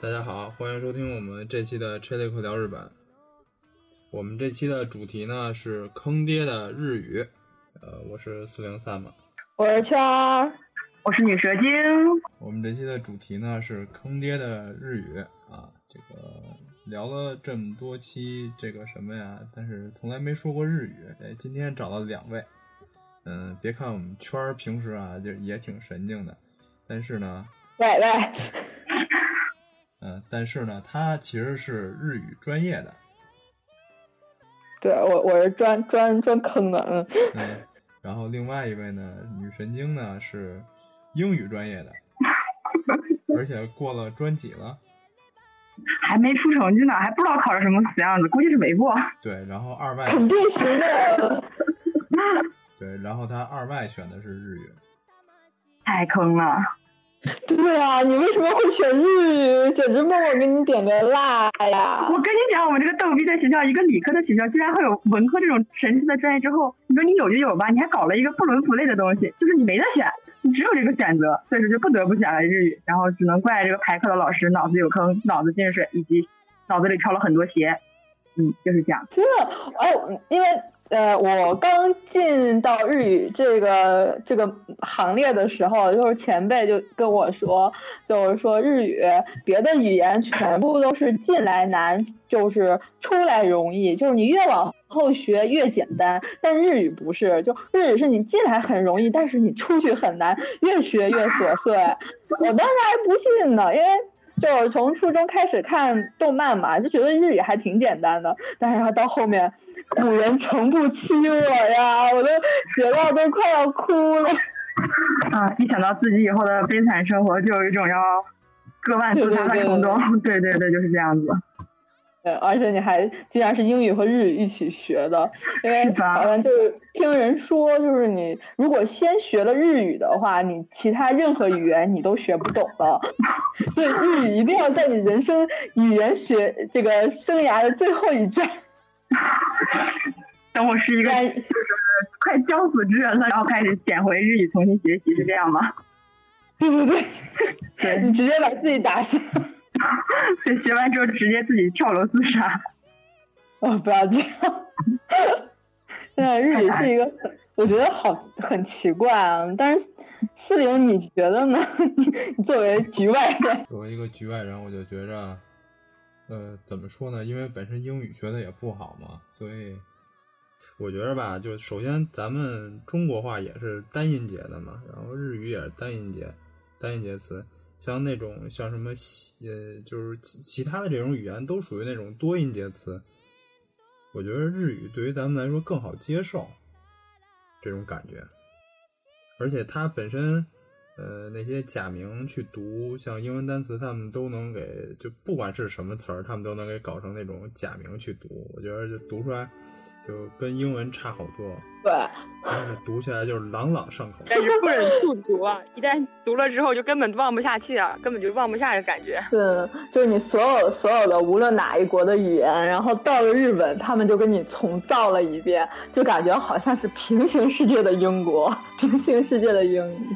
大家好，欢迎收听我们这期的 c h i l i 口聊日本。我们这期的主题呢是坑爹的日语。呃，我是四零三嘛，我是圈儿，我是女蛇精。我们这期的主题呢是坑爹的日语啊。这个聊了这么多期这个什么呀，但是从来没说过日语。哎，今天找到两位。嗯，别看我们圈儿平时啊就也挺神经的，但是呢，喂喂。嗯，但是呢，他其实是日语专业的。对我，我是专专专坑的，嗯。嗯，然后另外一位呢，女神经呢是英语专业的，而且过了专几了，还没出成绩呢，还不知道考成什么死样子，估计是没过。对，然后二 外肯定行的。对，然后他二外选的是日语，太坑了。对啊，你为什么会选日语？简直默默给你点个辣呀！我跟你讲，我们这个逗逼在学校，一个理科的学校，居然会有文科这种神奇的专业。之后，你说你有就有吧，你还搞了一个不伦不类的东西，就是你没得选，你只有这个选择，所以说就不得不选了日语。然后只能怪这个排课的老师脑子有坑、脑子进水，以及脑子里抄了很多鞋。嗯，就是这样。真的哦，因为。呃，我刚进到日语这个这个行列的时候，就是前辈就跟我说，就是说日语别的语言全部都是进来难，就是出来容易，就是你越往后学越简单。但日语不是，就日语是你进来很容易，但是你出去很难，越学越琐碎。我当时还不信呢，因为就是从初中开始看动漫嘛，就觉得日语还挺简单的，但是到后面。古人从不欺我呀，我都学到都快要哭了。啊，一想到自己以后的悲惨生活，就有一种要割腕自杀的冲动。对对对，就是这样子。对，而且你还竟然是英语和日语一起学的，因为好像就是听人说，就是你如果先学了日语的话，你其他任何语言你都学不懂的。所以日语一定要在你人生语言学这个生涯的最后一站。等我是一个就是快将死之人了，然后开始捡回日语重新学习，是这样吗？对对对，对 你直接把自己打死，对，学完之后直接自己跳楼自杀。哦，不要这样。现在日语是一个，我觉得好很奇怪啊。但是四零，你觉得呢？你作为局外人，作为一个局外人，我就觉着。呃，怎么说呢？因为本身英语学的也不好嘛，所以我觉着吧，就首先咱们中国话也是单音节的嘛，然后日语也是单音节，单音节词，像那种像什么呃，就是其其他的这种语言都属于那种多音节词，我觉得日语对于咱们来说更好接受这种感觉，而且它本身。呃，那些假名去读，像英文单词，他们都能给，就不管是什么词儿，他们都能给搞成那种假名去读。我觉得就读出来，就跟英文差好多。对，但是读起来就是朗朗上口。但是不忍速读啊！一旦读了之后，就根本忘不下去啊，根本就忘不下的感觉。是，就是你所有所有的，无论哪一国的语言，然后到了日本，他们就跟你重造了一遍，就感觉好像是平行世界的英国，平行世界的英语。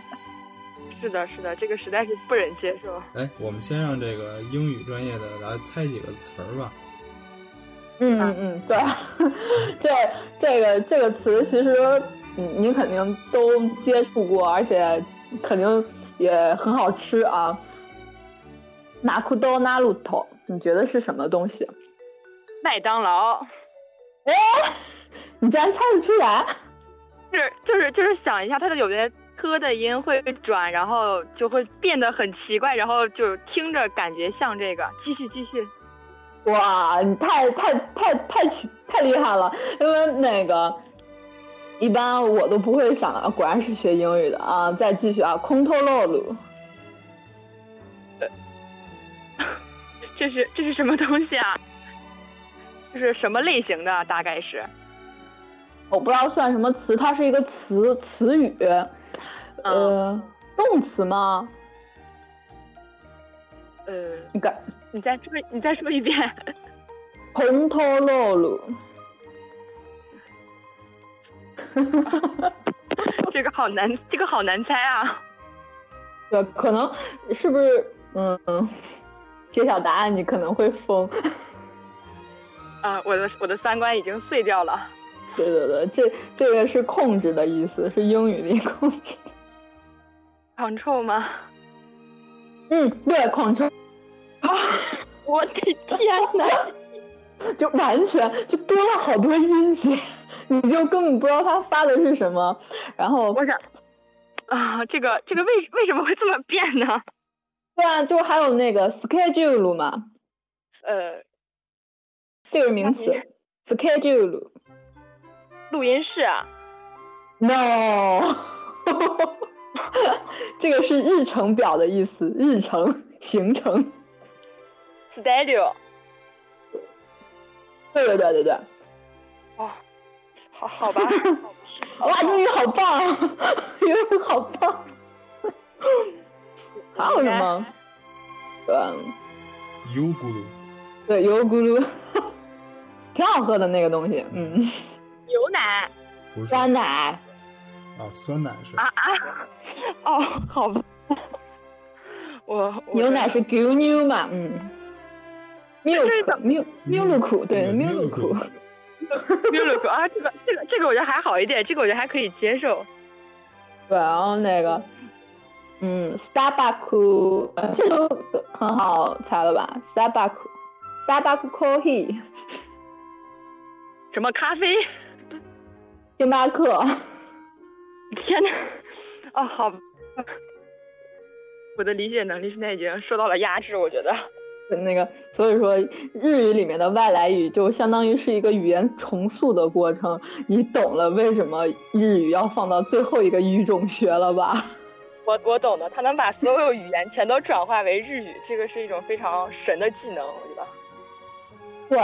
是的，是的，这个实在是不忍接受。哎，我们先让这个英语专业的来猜几个词儿吧。嗯嗯嗯，对，这这个这个词其实你你肯定都接触过，而且肯定也很好吃啊。拿库多拿路头，你觉得是什么东西？麦当劳。哎，你竟然猜得出来？是就是就是想一下，它的有些。科的音会转，然后就会变得很奇怪，然后就听着感觉像这个。继续继续，哇，你太太太太太厉害了！因为那个一般我都不会想，果然是学英语的啊！再继续啊，空透露露，这是这是什么东西啊？这是什么类型的？大概是我不知道算什么词，它是一个词词语。呃，动词吗？呃，你敢？你再说，你再说一遍。红头露露。这个好难，这个好难猜啊。对，可能是不是？嗯嗯，揭晓答案，你可能会疯。啊，我的我的三观已经碎掉了。对对对，这这个是控制的意思，是英语里控制。狂臭吗？嗯，对，狂臭。啊！我的天哪！就完全就多了好多音节，你就根本不知道他发的是什么。然后我想啊，这个这个为为什么会这么变呢？对啊，就还有那个 schedule 嘛，呃，这个名词 schedule。录音室啊？No，这个是日程表的意思，日程行程。Schedule。对对对对对。哦，好好吧。哇，英语好棒，英语好棒。还有什么？对。油咕噜。对，油咕噜，挺好喝的那个东西，嗯。牛奶。不是。酸奶。啊，酸奶是。啊啊！哦，好吧。我牛奶是牛牛嘛，嗯。milk milk 对 milk。milk 啊，这个这个这个我觉得还好一点，这个我觉得还可以接受。对，然后那个。嗯，Starbucks，这都很好猜了吧？Starbucks，Starbucks coffee，什么咖啡？星巴克。天呐，哦，好，我的理解能力现在已经受到了压制，我觉得。那个，所以说日语里面的外来语就相当于是一个语言重塑的过程，你懂了为什么日语要放到最后一个语种学了吧？我我懂的，他能把所有语言全都转化为日语，这个是一种非常神的技能，我觉得。对，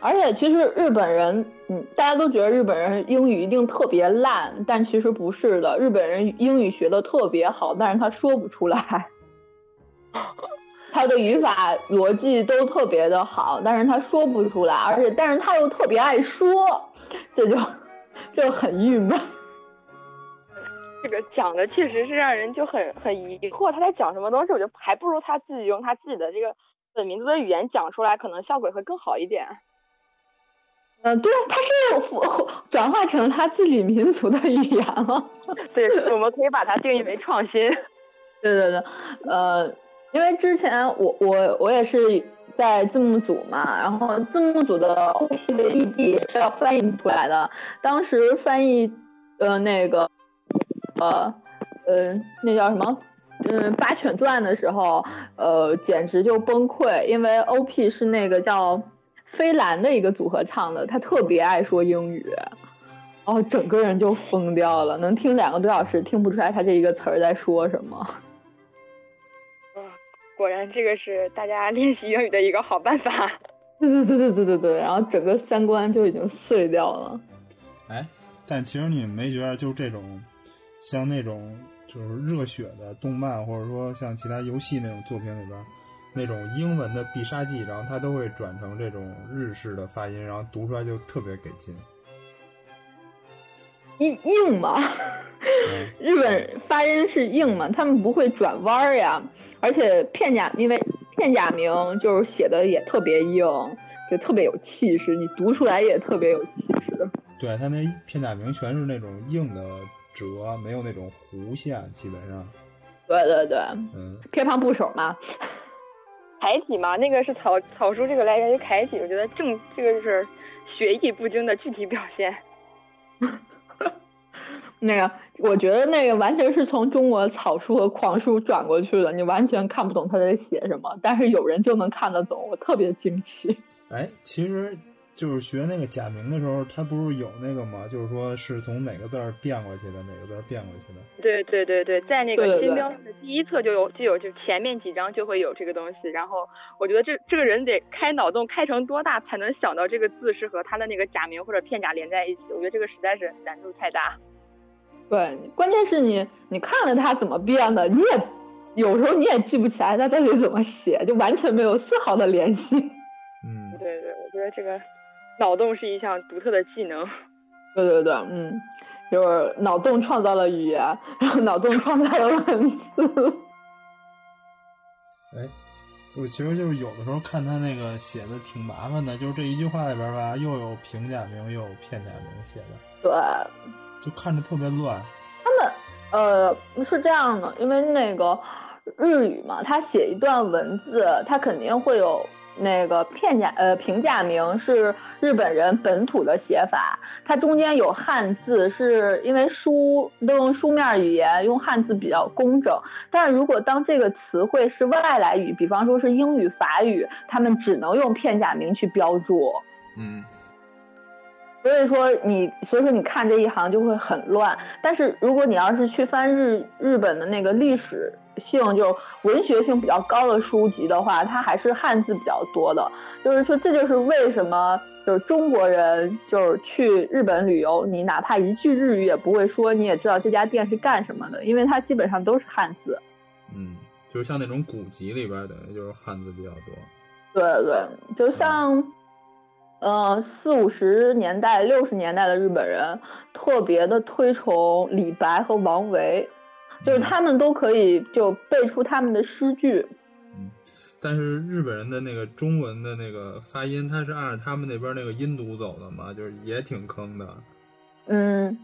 而且其实日本人，嗯，大家都觉得日本人英语一定特别烂，但其实不是的，日本人英语学的特别好，但是他说不出来，他的语法逻辑都特别的好，但是他说不出来，而且但是他又特别爱说，这就就很郁闷。这个讲的确实是让人就很很疑惑，他在讲什么东西？我觉得还不如他自己用他自己的这个本民族的语言讲出来，可能效果会更好一点。嗯，对，他是 转化成他自己民族的语言了。对，我们可以把它定义为创新。对对对，呃，因为之前我我我也是在字幕组嘛，然后字幕组的 OP 的 ED 是要翻译出来的，当时翻译呃那个。呃，呃，那叫什么？嗯，八犬传的时候，呃，简直就崩溃，因为 OP 是那个叫飞兰的一个组合唱的，他特别爱说英语，然后整个人就疯掉了，能听两个多小时，听不出来他这一个词儿在说什么。嗯，果然这个是大家练习英语的一个好办法。对对对对对对对，然后整个三观就已经碎掉了。哎，但其实你们没觉得就这种？像那种就是热血的动漫，或者说像其他游戏那种作品里边，那种英文的必杀技，然后它都会转成这种日式的发音，然后读出来就特别给劲。硬硬嘛，日本发音是硬嘛，他们不会转弯呀。而且片假因为片假名就是写的也特别硬，就特别有气势，你读出来也特别有气势。对他那片假名全是那种硬的。折没有那种弧线，基本上。对对对，嗯，偏旁部首嘛，楷体嘛，那个是草草书，这个来源于楷体，我觉得正这个就是学艺不精的具体表现。那个，我觉得那个完全是从中国草书和狂书转过去的，你完全看不懂他在写什么，但是有人就能看得懂，我特别惊奇。哎，其实。就是学那个假名的时候，他不是有那个吗？就是说是从哪个字儿变过去的，哪个字儿变过去的？对对对对，在那个金标的第一册就有就有，就前面几章就会有这个东西。然后我觉得这这个人得开脑洞开成多大，才能想到这个字是和他的那个假名或者片假连在一起？我觉得这个实在是难度太大。对，关键是你你看了他怎么变的，你也有时候你也记不起来他到底怎么写，就完全没有丝毫的联系。嗯，对对，我觉得这个。脑洞是一项独特的技能，对对对，嗯，就是脑洞创造了语言，然后脑洞创造了文字。哎，我其实就是有的时候看他那个写的挺麻烦的，就是这一句话里边吧，又有平假名又有片假名写的，对，就看着特别乱。他们呃是这样的，因为那个日语嘛，他写一段文字，他肯定会有。那个片假呃平假名是日本人本土的写法，它中间有汉字，是因为书都用书面语言，用汉字比较工整。但是如果当这个词汇是外来语，比方说是英语、法语，他们只能用片假名去标注。嗯。所以说你，所以说你看这一行就会很乱。但是如果你要是去翻日日本的那个历史性，就文学性比较高的书籍的话，它还是汉字比较多的。就是说，这就是为什么就是中国人就是去日本旅游，你哪怕一句日语也不会说，你也知道这家店是干什么的，因为它基本上都是汉字。嗯，就是像那种古籍里边等于就是汉字比较多。对对，就像。呃，四五十年代、六十年代的日本人特别的推崇李白和王维，就是他们都可以就背出他们的诗句。嗯，但是日本人的那个中文的那个发音，他是按照他们那边那个音读走的嘛，就是也挺坑的。嗯，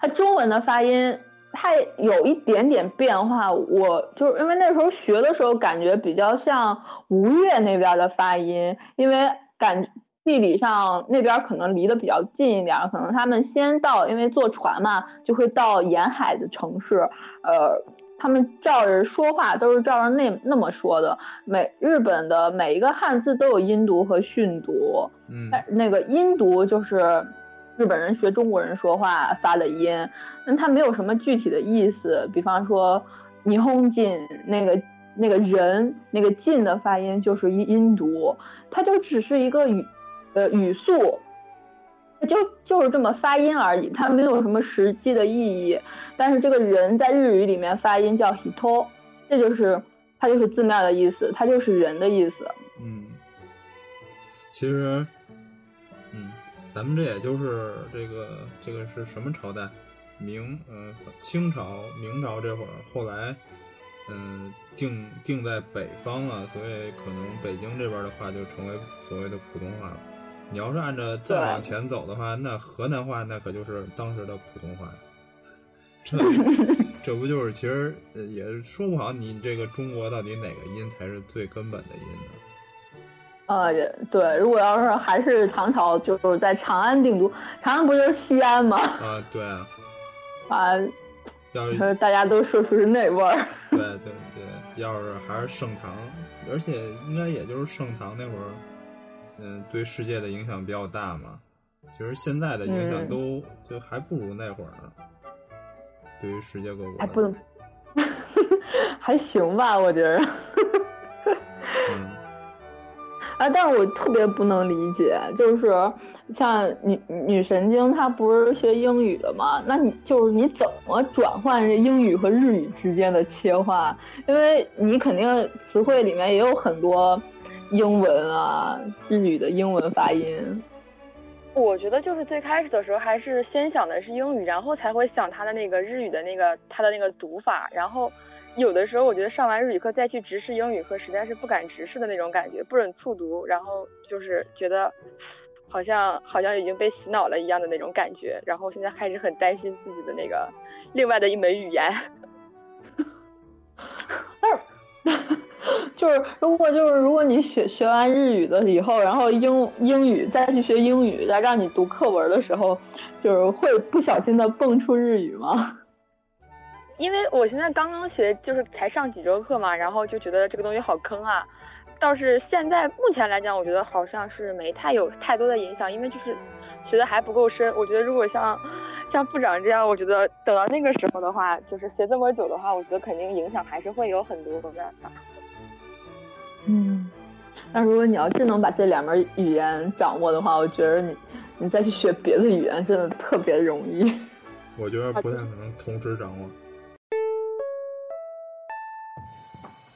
他中文的发音它有一点点变化，我就是因为那时候学的时候感觉比较像吴越那边的发音，因为感。地理上那边可能离得比较近一点，可能他们先到，因为坐船嘛，就会到沿海的城市。呃，他们照着说话都是照着那那么说的。每日本的每一个汉字都有音读和训读，嗯，那个音读就是日本人学中国人说话发的音，那它没有什么具体的意思。比方说霓虹进那个那个人那个进的发音就是音音读，它就只是一个语。呃，语速，就就是这么发音而已，它没有什么实际的意义。但是这个人在日语里面发音叫 hit 这就是它就是字面的意思，它就是人的意思。嗯，其实，嗯，咱们这也就是这个这个是什么朝代？明，嗯，清朝、明朝这会儿，后来，嗯，定定在北方了，所以可能北京这边的话就成为所谓的普通话了。你要是按照再往前走的话，那河南话那可就是当时的普通话。这这不就是其实也说不好，你这个中国到底哪个音才是最根本的音呢？啊，也对。如果要是还是唐朝，就是在长安定都，长安不就是西安吗？啊，对啊。啊，要是大家都说出是那味儿。对对对，要是还是盛唐，而且应该也就是盛唐那会儿。嗯，对世界的影响比较大嘛。其实现在的影响都就还不如那会儿呢。对于世界各国，还不能，还行吧，我觉得。嗯。啊，但是我特别不能理解，就是像女女神经，她不是学英语的嘛？那你就是你怎么转换这英语和日语之间的切换？因为你肯定词汇里面也有很多。英文啊，日语的英文发音，我觉得就是最开始的时候还是先想的是英语，然后才会想他的那个日语的那个他的那个读法。然后有的时候我觉得上完日语课再去直视英语课，实在是不敢直视的那种感觉，不忍卒读。然后就是觉得好像好像已经被洗脑了一样的那种感觉。然后现在开始很担心自己的那个另外的一门语言。就是如果就是如果你学学完日语的以后，然后英英语再去学英语，再让你读课文的时候，就是会不小心的蹦出日语吗？因为我现在刚刚学，就是才上几周课嘛，然后就觉得这个东西好坑啊。倒是现在目前来讲，我觉得好像是没太有太多的影响，因为就是学的还不够深。我觉得如果像像部长这样，我觉得等到那个时候的话，就是学这么久的话，我觉得肯定影响还是会有很多的。嗯，那如果你要真能把这两门语言掌握的话，我觉得你你再去学别的语言真的特别容易。我觉得不太可能同时掌握。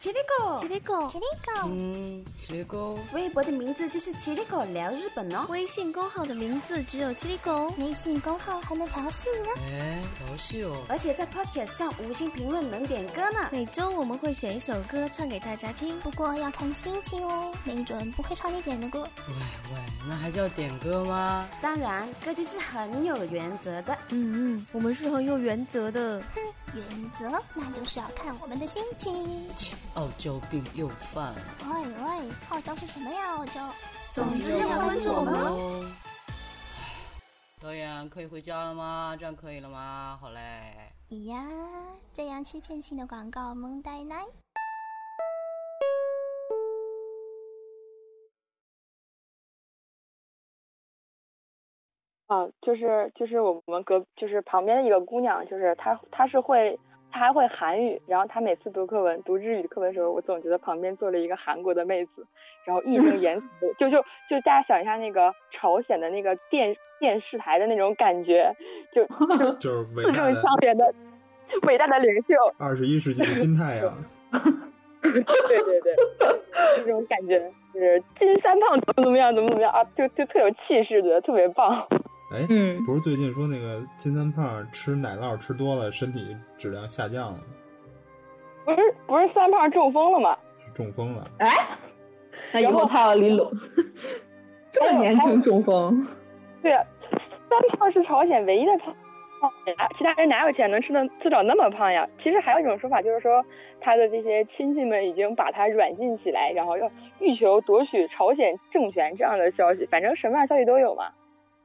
七里狗，七里狗，七里狗，嗯，七里狗。微博的名字就是七里狗聊日本哦。微信公号的名字只有七里狗。微信公号还能调戏呢。哎，调戏哦。而且在 Podcast 上五星评论能点歌呢。每周我们会选一首歌唱给大家听，不过要看心情哦，没准不会唱你点的歌。喂喂，那还叫点歌吗？当然，歌姬是很有原则的。嗯嗯，我们是很有原则的。哼，原则那就是要看我们的心情。傲娇病又犯了。喂喂，傲娇是什么呀？傲娇。总之要关注我们哦。导演可以回家了吗？这样可以了吗？好嘞。咦呀，这样欺骗性的广告萌呆呆。啊，就是就是我们隔就是旁边的一个姑娘，就是她她是会她还会韩语，然后他每次读课文读日语课文的时候，我总觉得旁边坐了一个韩国的妹子，然后义正言辞，就就就大家想一下那个朝鲜的那个电电视台的那种感觉，就就 就是伟字正腔圆的伟大的领袖，二十一世纪的金太阳。对对对，这种感觉就是金三胖怎么怎么样怎么怎么样啊，就就特有气势的，特别棒。哎，嗯不是最近说那个金三胖吃奶酪吃多了，身体质量下降了，不是不是三胖中风了吗？是中风了。哎，那以后他要离拢，这么年轻中风，对啊，三胖是朝鲜唯一的胖呀，其他人哪有钱能吃的吃到那么胖呀？其实还有一种说法，就是说他的这些亲戚们已经把他软禁起来，然后要欲求夺取朝鲜政权这样的消息，反正什么样消息都有嘛。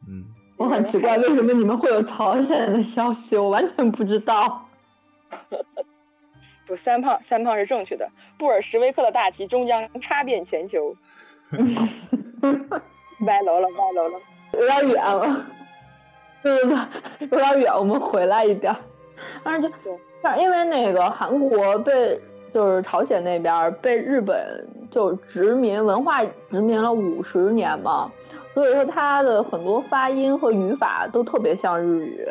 嗯，我很奇怪为什么你们会有朝鲜的消息，我完全不知道。不，三胖三胖是正确的，布尔什维克的大旗终将插遍全球。歪楼了，歪楼了。有点远了，对对对，有点远，我们回来一点。但是就但因为那个韩国被就是朝鲜那边被日本就殖民文化殖民了五十年嘛，所以说它的很多发音和语法都特别像日语，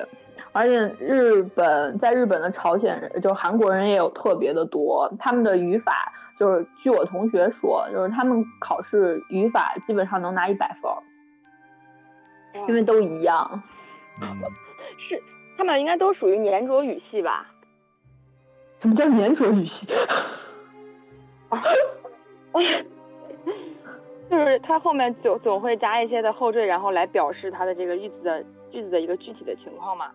而且日本在日本的朝鲜人就韩国人也有特别的多，他们的语法就是据我同学说，就是他们考试语法基本上能拿一百分。因为都一样。嗯，是，他们应该都属于粘着语系吧？什么叫粘着语系？就是它后面总总会加一些的后缀，然后来表示它的这个句子的句子的一个具体的情况嘛。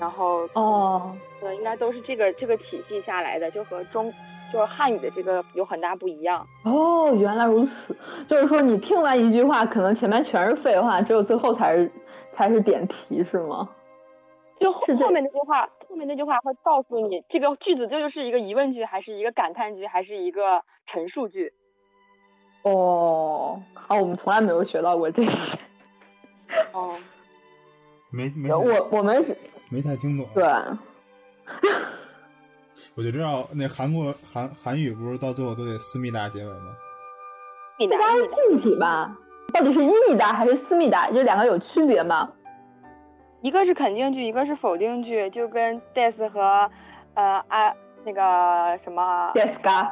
然后哦，呃，应该都是这个这个体系下来的，就和中就是汉语的这个有很大不一样。哦，原来如此，就是说你听完一句话，可能前面全是废话，只有最后才是才是点题，是吗？就后后面那句话，后面那句话会告诉你这个句子究竟是一个疑问句，还是一个感叹句，还是一个陈述句。哦，好，我们从来没有学到过这些。哦，没没我我们是没太听懂。对，我就知道那韩国韩韩语不是到最后都得思密达结尾吗？思密达是近体吧？到底是伊密达还是思密达？这两个有区别吗？一个是肯定句，一个是否定句，就跟 des 和呃啊那个什么 des ga，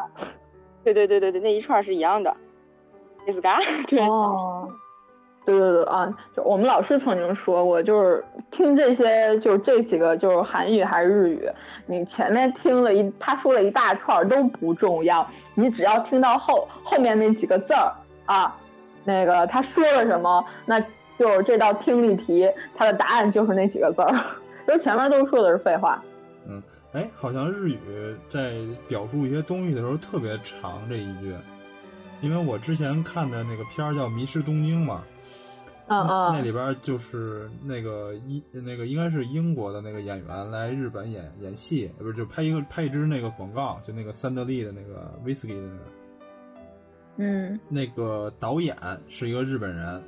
对对对对对，那一串是一样的。对。哦。对对对啊，就我们老师曾经说过，就是听这些，就是这几个，就是韩语还是日语，你前面听了一他说了一大串都不重要，你只要听到后后面那几个字儿啊，那个他说了什么，那就是这道听力题，它的答案就是那几个字儿，就前面都说的是废话。嗯，哎，好像日语在表述一些东西的时候特别长这一句，因为我之前看的那个片儿叫《迷失东京》嘛。嗯嗯，那里边就是那个英那个应该是英国的那个演员来日本演演戏，不是就拍一个拍一支那个广告，就那个三得利的那个威士忌的那个，嗯，那个导演是一个日本人，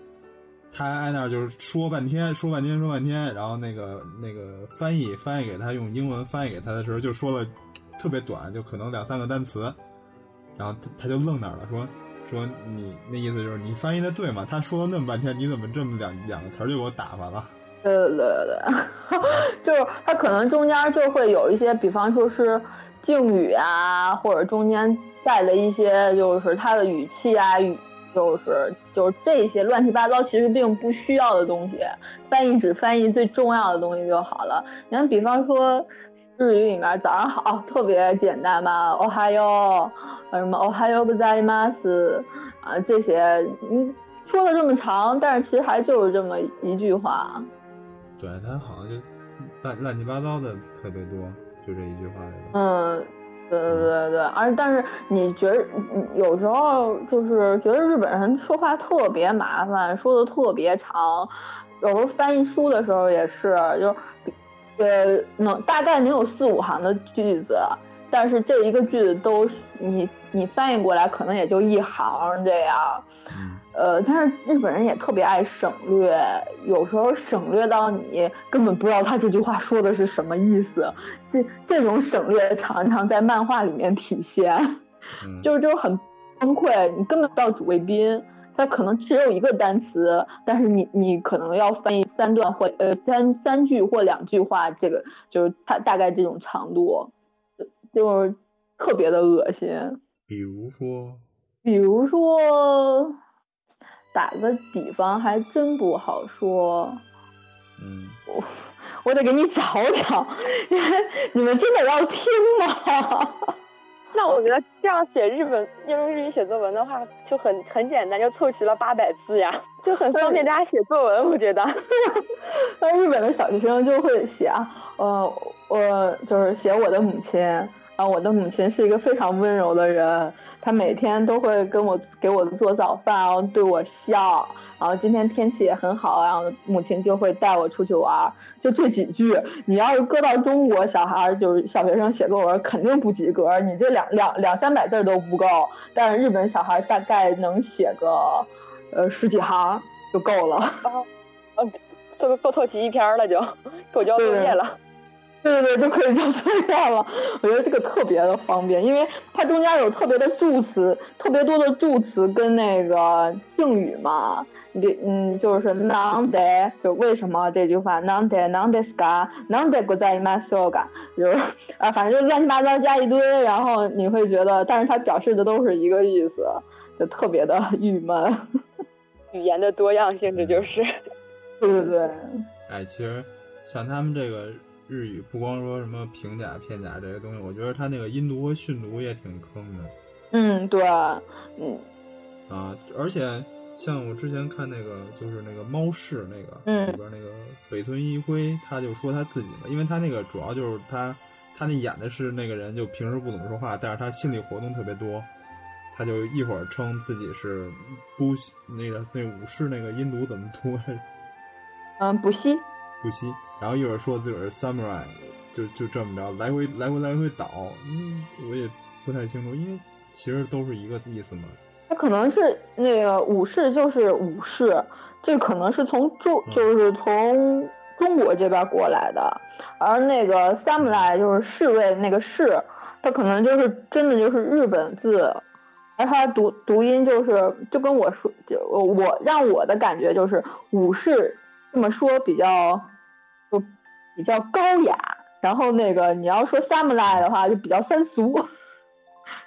他挨那儿就是说半天说半天说半天，然后那个那个翻译翻译给他用英文翻译给他的时候就说了特别短，就可能两三个单词，然后他他就愣那儿了，说。说你那意思就是你翻译的对吗？他说了那么半天，你怎么这么两两个词儿就给我打发了？对 对对，就是他可能中间就会有一些，比方说是敬语啊，或者中间带了一些就是他的语气啊，语就是就是这些乱七八糟，其实并不需要的东西，翻译只翻译最重要的东西就好了。你看，比方说日语里面早上好特别简单嘛，哦哈哟，什么哦哈哟不在吗？是啊这些，嗯，说了这么长，但是其实还就是这么一句话。对他好像就乱乱七八糟的特别多，就这一句话。嗯，对对对对，而但是你觉得有时候就是觉得日本人说话特别麻烦，说的特别长，有时候翻译书的时候也是，就呃能大概能有四五行的句子，但是这一个句子都你你翻译过来可能也就一行这样。呃，但是日本人也特别爱省略，有时候省略到你根本不知道他这句话说的是什么意思。这这种省略常常在漫画里面体现，就是就很崩溃。你根本不知道主谓宾，它可能只有一个单词，但是你你可能要翻译三段或呃三三句或两句话，这个就是它大概这种长度，就是特别的恶心。比如说，比如说。打个比方，还真不好说。嗯，我我得给你找找，你们真的要听吗？那我觉得这样写日本用日语写作文的话，就很很简单，就凑齐了八百字呀，就很方便大家写作文。我觉得，那日本的小学生就会写啊，呃，我就是写我的母亲啊，我的母亲是一个非常温柔的人。她每天都会跟我给我做早饭，然后对我笑，然后今天天气也很好，然后母亲就会带我出去玩，就这几句。你要是搁到中国小孩，就是小学生写作文，肯定不及格，你这两两两三百字都不够。但是日本小孩大概能写个呃十几行就够了。嗯，做做凑齐一篇了就够交作业了。对对对，就可以交作业了。我觉得这个特别的方便，因为它中间有特别的助词，特别多的助词跟那个敬语嘛。你嗯，就是 nande，就为什么这句话 nande nande ska nande 不在 masoga，就是啊，反正就乱七八糟加一堆，然后你会觉得，但是它表示的都是一个意思，就特别的郁闷。语言的多样性，这就是。对对对。哎，其实像他们这个。日语不光说什么平假片假这些东西，我觉得他那个音读和训读也挺坑的。嗯，对，嗯，啊，而且像我之前看那个，就是那个猫式那个里边那个北村一辉，他就说他自己嘛，因为他那个主要就是他他那演的是那个人，就平时不怎么说话，但是他心理活动特别多，他就一会儿称自己是不那个那武士那个音读怎么读？嗯，不息。不息。然后一会儿说自个儿是 samurai，就就这么着来回来回来回倒，嗯，我也不太清楚，因为其实都是一个意思嘛。他可能是那个武士就是武士，这可能是从中就是从中国这边过来的，而那个 samurai 就是侍卫那个侍，他可能就是真的就是日本字，而他读读音就是就跟我说，就我让我的感觉就是武士这么说比较。就比较高雅，然后那个你要说 samurai 的话，就比较三俗，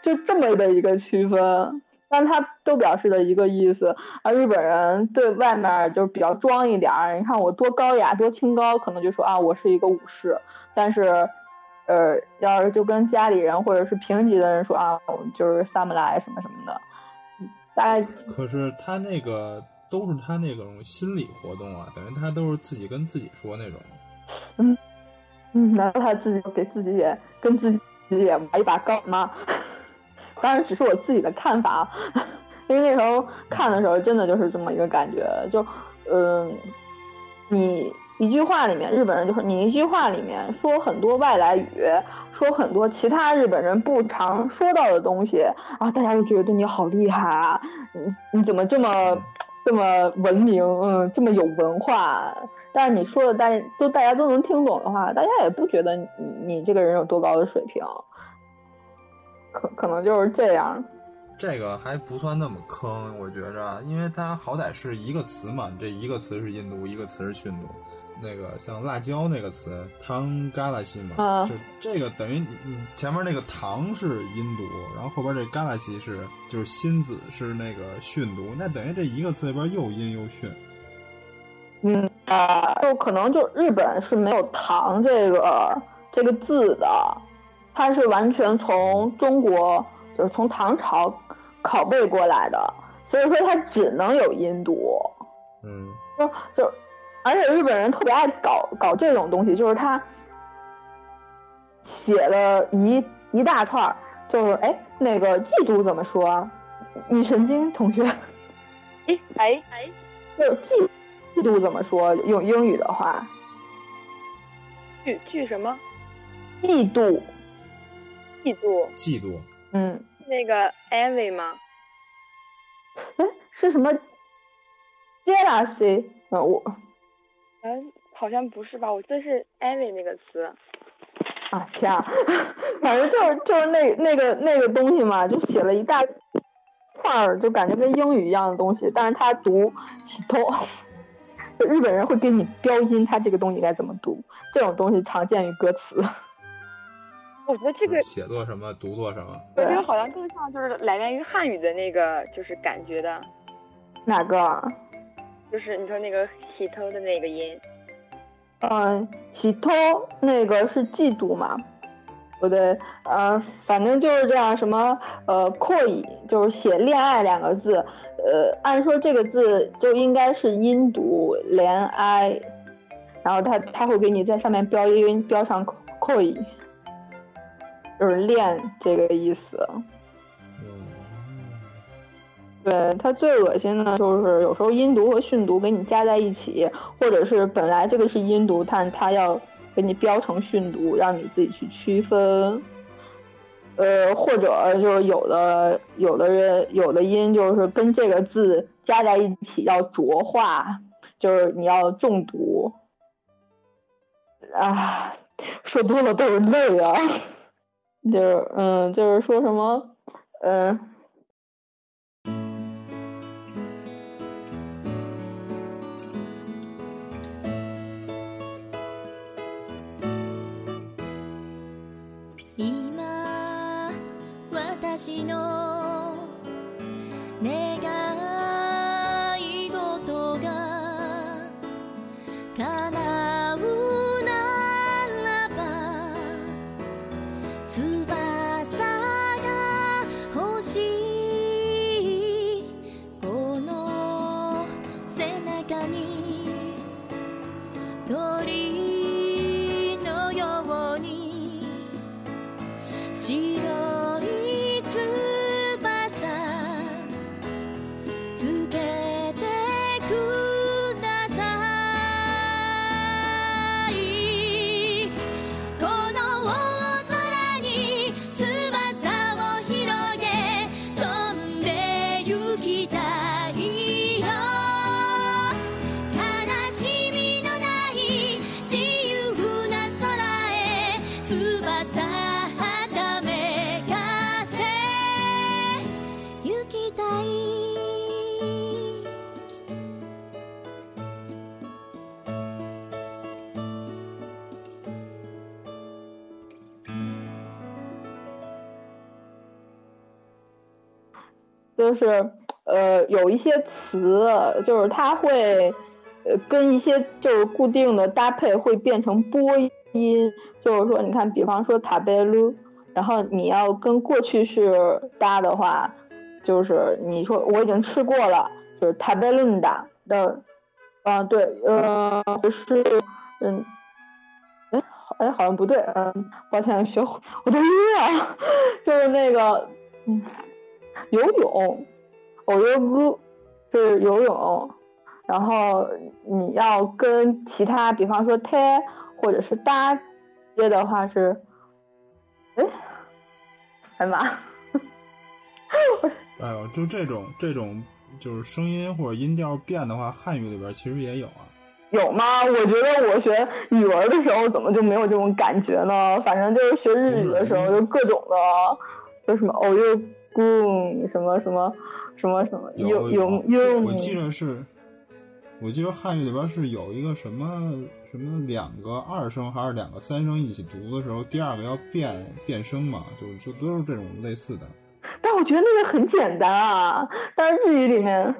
就这么的一个区分，但它都表示的一个意思。而日本人对外面就是比较装一点，你看我多高雅多清高，可能就说啊我是一个武士，但是呃要是就跟家里人或者是平级的人说啊就是 samurai 什么什么的，大概。可是他那个。都是他那种心理活动啊，等于他都是自己跟自己说那种。嗯嗯，难道他自己给自己也跟自己也玩一把高吗？当然只是我自己的看法，因为那时候看的时候真的就是这么一个感觉，就嗯，你一句话里面日本人就是你一句话里面说很多外来语，说很多其他日本人不常说到的东西啊，大家就觉得你好厉害啊，你你怎么这么。这么文明，嗯，这么有文化，但是你说的大家都大家都能听懂的话，大家也不觉得你你这个人有多高的水平，可可能就是这样。这个还不算那么坑，我觉着，因为它好歹是一个词嘛，这一个词是印度，一个词是训度，那个像辣椒那个词汤嘎拉西嘛，啊就这个等于嗯前面那个唐是音读，然后后边这嘎拉西是就是辛子是那个训读，那等于这一个词里边又阴又训。嗯啊，就可能就日本是没有“唐”这个这个字的，它是完全从中国就是从唐朝拷贝过来的，所以说它只能有音读。嗯，就就，而且日本人特别爱搞搞这种东西，就是他写了一一大串儿，就是哎那个嫉妒怎么说啊？你神经同学，哎哎哎，就是嫉嫉妒怎么说？用英语的话，嫉嫉什么？嫉妒，嫉妒？嫉妒。嗯，那个 envy 吗？哎，是什么 jealousy？呃，我嗯，好像不是吧？我记得是 envy 那个词。啊天啊，反正就是就是那那个那个东西嘛，就写了一大串儿，就感觉跟英语一样的东西，但是他读喜头，就日本人会给你标音，他这个东西该怎么读，这种东西常见于歌词。我觉得这个写作什么读作什么，我觉得好像更像就是来源于汉语的那个就是感觉的，哪个啊？就是你说那个喜头的那个音。嗯，喜头那个是嫉妒嘛？不对，呃，反正就是这样。什么呃，扩以就是写恋爱两个字，呃，按说这个字就应该是音读连哀，然后他他会给你在上面标音，标上扩以，就是恋这个意思。对它最恶心的就是有时候音读和训读给你加在一起，或者是本来这个是音读，但它要给你标成训读，让你自己去区分。呃，或者就是有的有的人有的音就是跟这个字加在一起要浊化，就是你要重读。啊，说多了都是泪啊。就是嗯，就是说什么嗯。是呃有一些词，就是它会呃跟一些就是固定的搭配会变成播音，就是说你看，比方说塔贝鲁，然后你要跟过去式搭的话，就是你说我已经吃过了，就是塔贝伦达的，嗯对，呃是嗯。哎，哎，好像不对，嗯，抱歉，学我的音啊，就是那个，嗯，游泳，我游歌是游泳，然后你要跟其他，比方说 t 或者是搭接的话是，哎，哎妈，哎呦，就这种这种就是声音或者音调变的话，汉语里边其实也有啊。有吗？我觉得我学语文的时候怎么就没有这种感觉呢？反正就是学日语的时候，就各种的，就什么哦哟咕，什么什么什么什么什么有有有我记得是，我记得汉语里边是有一个什么什么两个二声还是两个三声一起读的时候，第二个要变变声嘛，就就都是这种类似的。但我觉得那个很简单啊，但是日语里面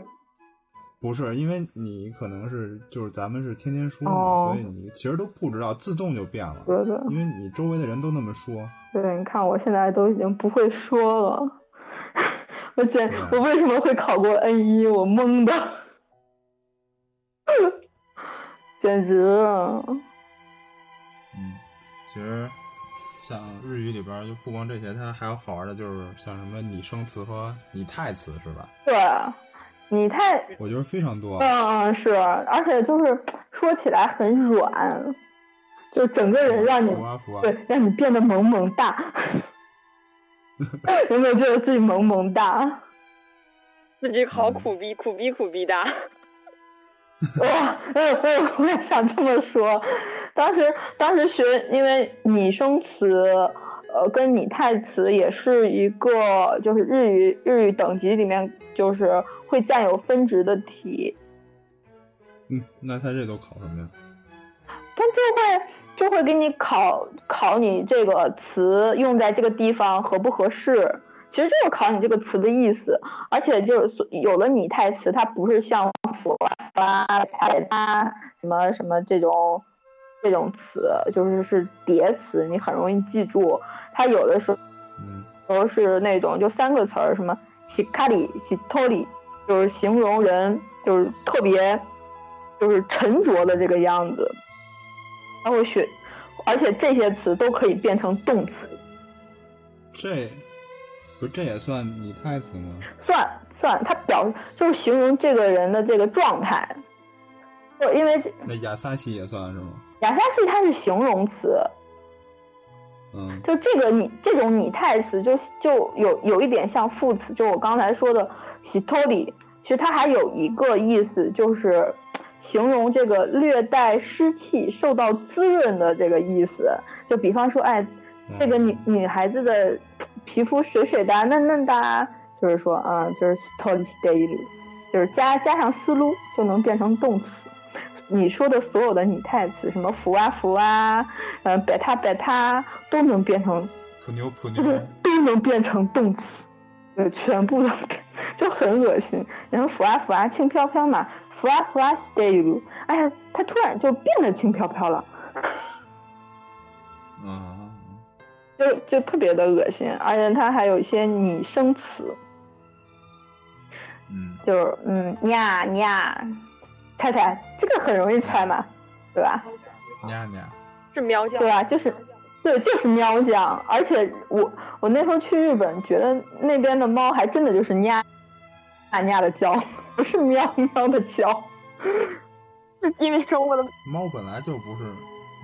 不是，因为你可能是就是咱们是天天说嘛，哦所以你其实都不知道，自动就变了。对对因为你周围的人都那么说。对，你看我现在都已经不会说了，我简啊我为什么会考过 N 一？我懵的，简直了。嗯，其实像日语里边就不光这些，它还有好玩的，就是像什么拟声词和拟态词，是吧？对，拟态我觉得非常多。嗯嗯是，而且就是说起来很软，就整个人让你对让你变得萌萌哒。有没有觉得自己萌萌哒？自己好苦逼，苦逼苦逼哒。哇，嗯嗯，我也想这么说。当时当时学，因为拟声词，呃，跟拟态词也是一个，就是日语日语等级里面就是会占有分值的题，嗯，那他这都考什么呀？他就会就会给你考考你这个词用在这个地方合不合适。其实就是考你这个词的意思，而且就是有了拟态词，它不是像佛啊、啊什么什么这种这种词，就是是叠词，你很容易记住。它有的时候嗯都是那种就三个词儿，什么 hikari、hitori，就是形容人就是特别就是沉着的这个样子。它会学，而且这些词都可以变成动词，这不是这也算拟态词吗？算算，它表就是形容这个人的这个状态。就因为那亚萨西也算是吗？亚萨西它是形容词，嗯就这个拟这种拟态词就就有有一点像副词，就我刚才说的 hitori，其实它还有一个意思就是形容这个略带湿气、受到滋润的这个意思。就比方说，哎，这个女女孩子的皮肤水水的、嫩嫩的啊，就是说，嗯，就是意思，就是加加上思路就能变成动词。你说的所有的拟态词，什么服啊服啊，嗯、摆他摆他，都能变成，普牛普牛就是都能变成动词，呃，全部都就很恶心。然后服啊服啊，轻飘飘嘛，服啊服啊 stay 哎呀，他突然就变得轻飘飘了，啊，就就特别的恶心，而且它还有一些拟声词，嗯就是嗯呀呀，太太这个很容易猜嘛，对吧？nha nha，是喵叫。对吧，就是，对，就是喵叫。而且我我那时候去日本，觉得那边的猫还真的就是 nha nha nha 的叫，不是喵喵的叫。因为中国的猫本来就不是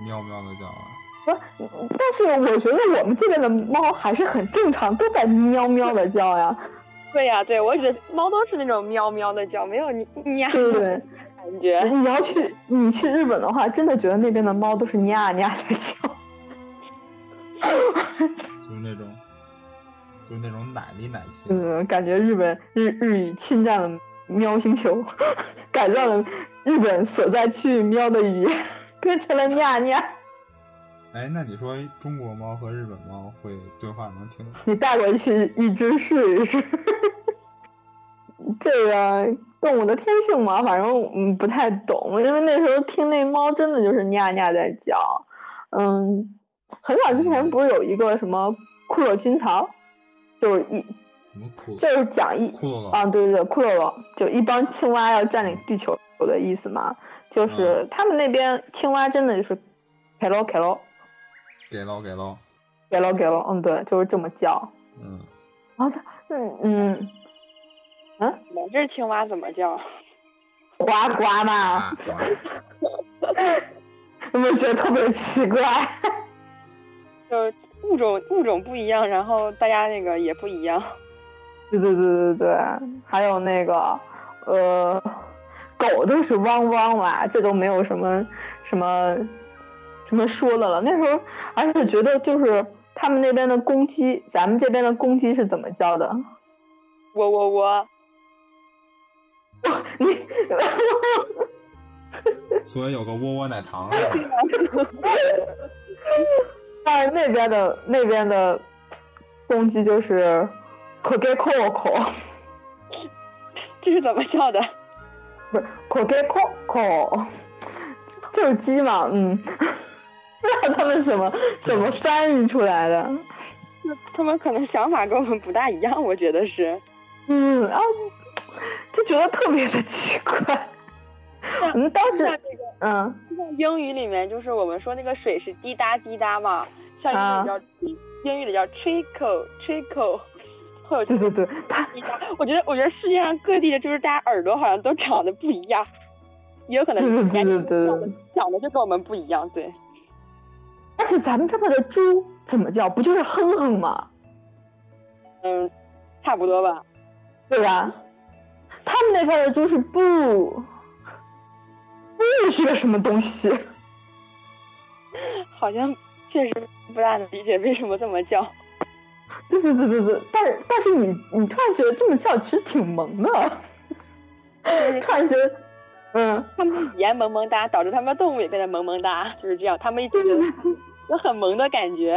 喵喵的叫啊。不，但是我觉得我们这边的猫还是很正常，都在喵喵的叫呀。对呀、对我觉得猫都是那种喵喵的叫，没有你你呀对对对。感觉。你要去你去日本的话，真的觉得那边的猫都是 nha nha 的叫。就是那种，就是那种奶里奶气。嗯，感觉日本日日语侵占了喵星球，改造了日本所在区域喵的语言，变成了 nha nha。哎，那你说中国猫和日本猫会对话能听懂？你带过去一只试一试。这个动物的天性嘛，反正嗯不太懂，因为那时候听那猫真的就是 nha nha 在叫。嗯，很早之前不是有一个什么库洛金槽，就是一什么骷髅？就是讲一骷髅啊，对对对，库洛罗，就一帮青蛙要占领地球的意思嘛，就是他们那边青蛙真的就是给喽给喽给喽给喽。给喽给喽，嗯对，就是这么叫。嗯，啊，它嗯嗯嗯，我这青蛙怎么叫？呱呱嘛啊，，有没有觉得特别奇怪？就物种物种不一样，然后大家那个也不一样。对对对对对，还有那个呃，狗都是汪汪嘛，这都没有什么什么什么说的了。那时候，而且觉得就是他们那边的公鸡，咱们这边的公鸡是怎么叫的？我我我，你 所以有个窝窝奶糖是吧？但是那边的那边的公鸡就是 e k o k 这是怎么叫的？不是 e k o k 就是鸡嘛，嗯，不知道他们怎么怎么翻译出来的。他们可能想法跟我们不大一样，我觉得是。嗯啊，就觉得特别的奇怪。我们，当时那个嗯，像英语里面就是我们说那个水是滴答滴答嘛，像英语叫、英语里叫 trickle trickle，会有对对对，它滴答。我觉得我觉得世界上各地的就是大家耳朵好像都长得不一样，也有可能是对对长得就跟我们不一样，对。而且咱们这边的猪怎么叫？不就是哼哼吗？嗯，差不多吧。对吧？他们那边的猪是不，不是个什么东西。好像确实不大能理解为什么这么叫。对对对对对，但是但是你你突然觉得这么叫其实挺萌的，突然觉得，嗯，他们语言萌萌哒，导致他们动物也变得萌萌哒，就是这样。他们一直有很萌的感觉。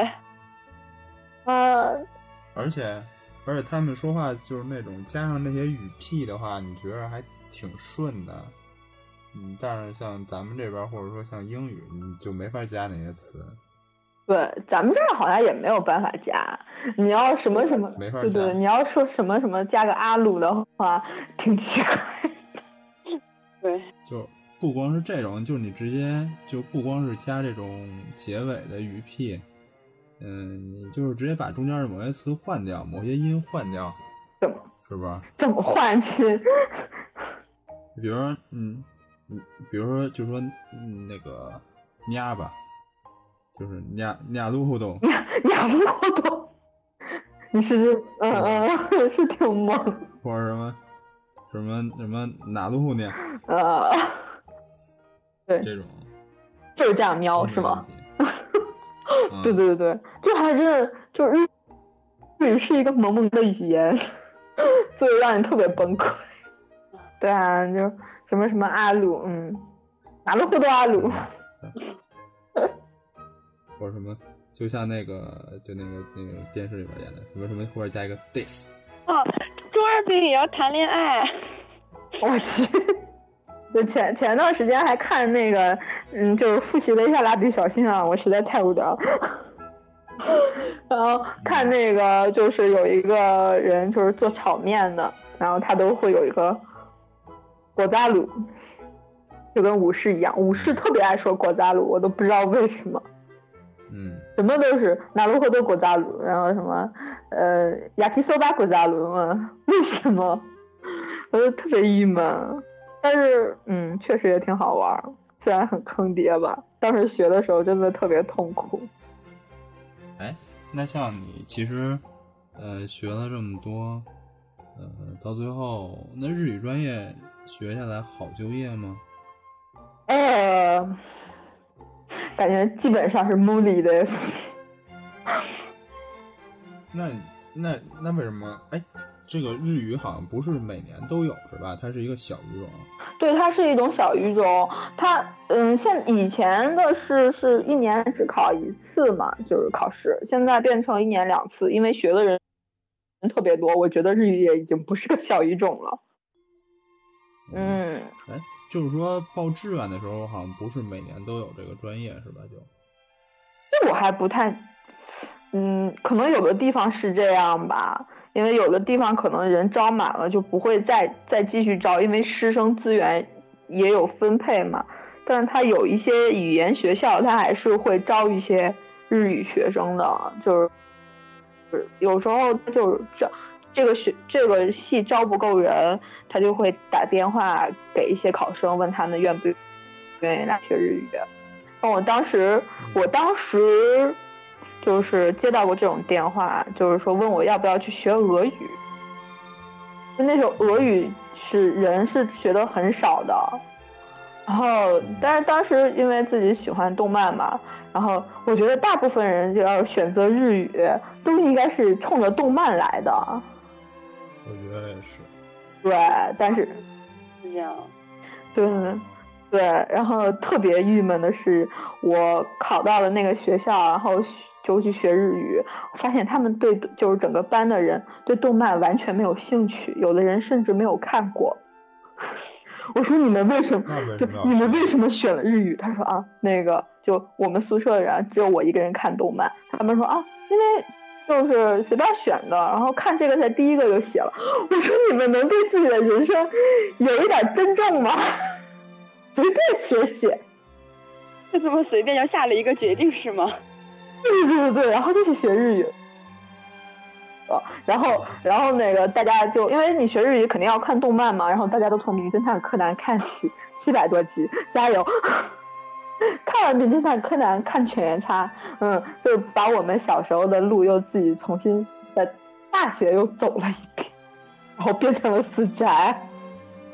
啊，而且而且他们说话就是那种加上那些语屁的话，你觉得还挺顺的。嗯，但是像咱们这边或者说像英语，你就没法加那些词。对，咱们这儿好像也没有办法加。你要什么什么，没法加对对，你要说什么什么加个阿鲁的话，挺奇怪。对，就不光是这种，就是你直接就不光是加这种结尾的语屁，嗯，你就是直接把中间的某些词换掉，某些音换掉，怎么是不是？怎么换去？比如说，嗯，嗯，比如说，就说嗯那个 nha 吧，就是 nha nha 噜呼咚，哑不过多，你是嗯嗯是挺萌，或者什么什么什么哪噜呼呢？呃，对，这种就是这样瞄是吗？嗯对对对对，这还真的就是日日语是一个萌萌的语言，所以让你特别崩溃。对啊，就什么什么阿鲁，嗯，哪路互动阿鲁，或者什么，就像那个就那个那个电视里边演的什么什么，或者加一个 this，哦，中二病也要谈恋爱。我去。就 前前段时间还看那个，嗯，就是复习了一下蜡笔小新啊，我实在太无聊了。然后看那个就是有一个人就是做炒面的，然后他都会有一个果扎鲁，就跟武士一样，武士特别爱说果扎鲁，我都不知道为什么，嗯，什么都是哪路货都果扎鲁，然后什么呃亚提索巴果扎鲁嘛，为什么？我就特别郁闷。但是，嗯，确实也挺好玩，虽然很坑爹吧。当时学的时候真的特别痛苦。哎，那像你其实，呃，学了这么多，呃，到最后那日语专业学下来好就业吗？呃，感觉基本上是 Moody 的。那那那为什么？哎，这个日语好像不是每年都有是吧？它是一个小语种。对，它是一种小语种。它嗯，现以前的是是一年只考一次嘛，就是考试。现在变成一年两次，因为学的人特别多，我觉得日语也已经不是个小语种了。嗯，哎，就是说报志愿的时候，好像不是每年都有这个专业是吧？就这我还不太，嗯，可能有的地方是这样吧。因为有的地方可能人招满了就不会再再继续招，因为师生资源也有分配嘛。但是他有一些语言学校，他还是会招一些日语学生的，就是有时候就是招这个学这个系招不够人，他就会打电话给一些考生，问他们愿不愿意来学日语。我当时我当时。就是接到过这种电话，就是说问我要不要去学俄语。就那时候俄语是人是学的很少的，然后但是当时因为自己喜欢动漫嘛，然后我觉得大部分人就要选择日语，都应该是冲着动漫来的。我觉得也是。对，但是是这样。对，对，然后特别郁闷的是，我考到了那个学校，然后就去学日语，发现他们对就是整个班的人对动漫完全没有兴趣，有的人甚至没有看过。我说你们为什么？就你们为什么选了日语？他说啊，那个就我们宿舍的人只有我一个人看动漫。他们说啊，因为就是随便选的，然后看这个才第一个就写了。我说你们能对自己的人生有一点尊重吗？随便写写，就这么随便就下了一个决定是吗？对对对对，然后就去学日语。然后，然后那个大家就因为你学日语肯定要看动漫嘛，然后大家都从《名侦探柯南》看起，七百多集，加油！看完《名侦探柯南》，看《犬夜叉》，嗯，就把我们小时候的路又自己重新在大学又走了一遍，然后变成了死宅。